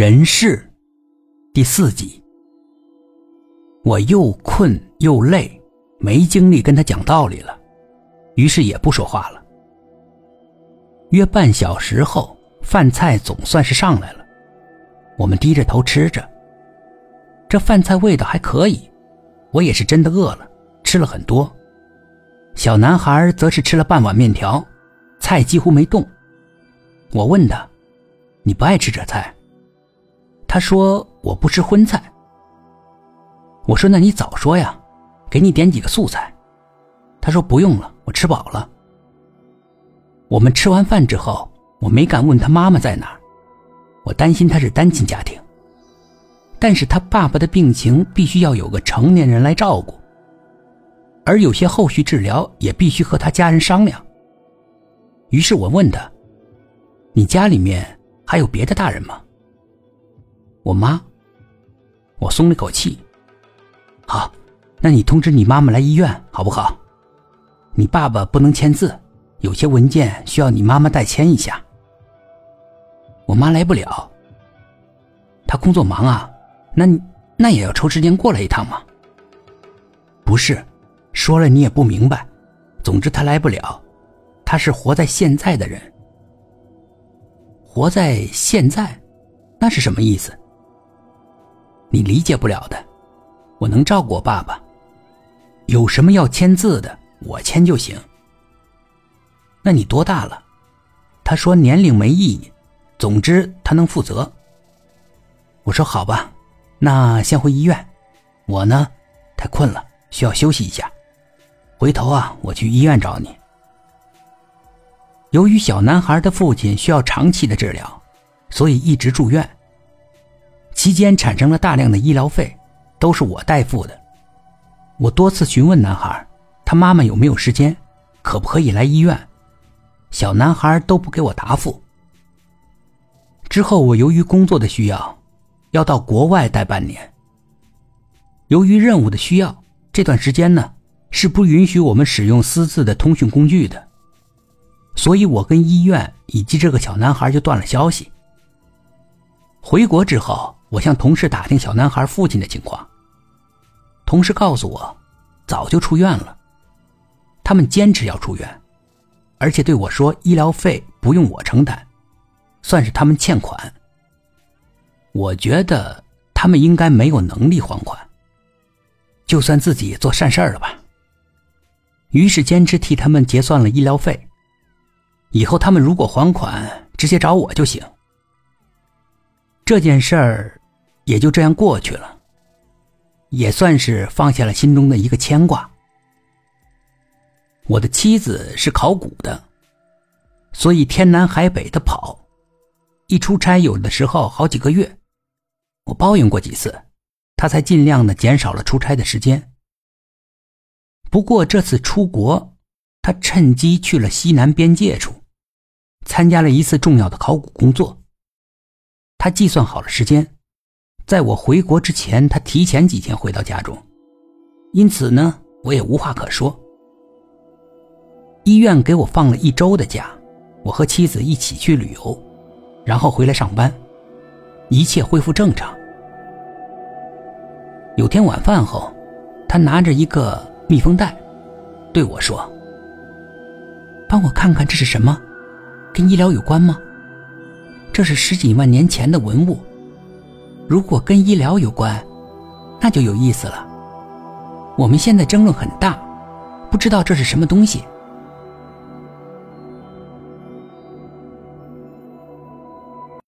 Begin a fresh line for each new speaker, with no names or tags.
人事第四集，我又困又累，没精力跟他讲道理了，于是也不说话了。约半小时后，饭菜总算是上来了，我们低着头吃着。这饭菜味道还可以，我也是真的饿了，吃了很多。小男孩则是吃了半碗面条，菜几乎没动。我问他：“你不爱吃这菜？”他说：“我不吃荤菜。”我说：“那你早说呀，给你点几个素菜。”他说：“不用了，我吃饱了。”我们吃完饭之后，我没敢问他妈妈在哪儿，我担心他是单亲家庭。但是他爸爸的病情必须要有个成年人来照顾，而有些后续治疗也必须和他家人商量。于是我问他：“你家里面还有别的大人吗？”我妈，我松了口气。好，那你通知你妈妈来医院好不好？你爸爸不能签字，有些文件需要你妈妈代签一下。我妈来不了，她工作忙啊，那那也要抽时间过来一趟吗。不是，说了你也不明白。总之她来不了，她是活在现在的人。活在现在，那是什么意思？你理解不了的，我能照顾我爸爸。有什么要签字的，我签就行。那你多大了？他说年龄没意义，总之他能负责。我说好吧，那先回医院。我呢，太困了，需要休息一下。回头啊，我去医院找你。由于小男孩的父亲需要长期的治疗，所以一直住院。期间产生了大量的医疗费，都是我代付的。我多次询问男孩，他妈妈有没有时间，可不可以来医院？小男孩都不给我答复。之后我由于工作的需要，要到国外待半年。由于任务的需要，这段时间呢是不允许我们使用私自的通讯工具的，所以我跟医院以及这个小男孩就断了消息。回国之后。我向同事打听小男孩父亲的情况，同事告诉我，早就出院了。他们坚持要出院，而且对我说医疗费不用我承担，算是他们欠款。我觉得他们应该没有能力还款，就算自己做善事了吧。于是坚持替他们结算了医疗费，以后他们如果还款，直接找我就行。这件事儿。也就这样过去了，也算是放下了心中的一个牵挂。我的妻子是考古的，所以天南海北的跑，一出差有的时候好几个月。我抱怨过几次，他才尽量的减少了出差的时间。不过这次出国，他趁机去了西南边界处，参加了一次重要的考古工作。他计算好了时间。在我回国之前，他提前几天回到家中，因此呢，我也无话可说。医院给我放了一周的假，我和妻子一起去旅游，然后回来上班，一切恢复正常。有天晚饭后，他拿着一个密封袋，对我说：“帮我看看这是什么，跟医疗有关吗？这是十几万年前的文物。”如果跟医疗有关，那就有意思了。我们现在争论很大，不知道这是什么东西。